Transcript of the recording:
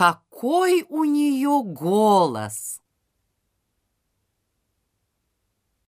какой у нее голос!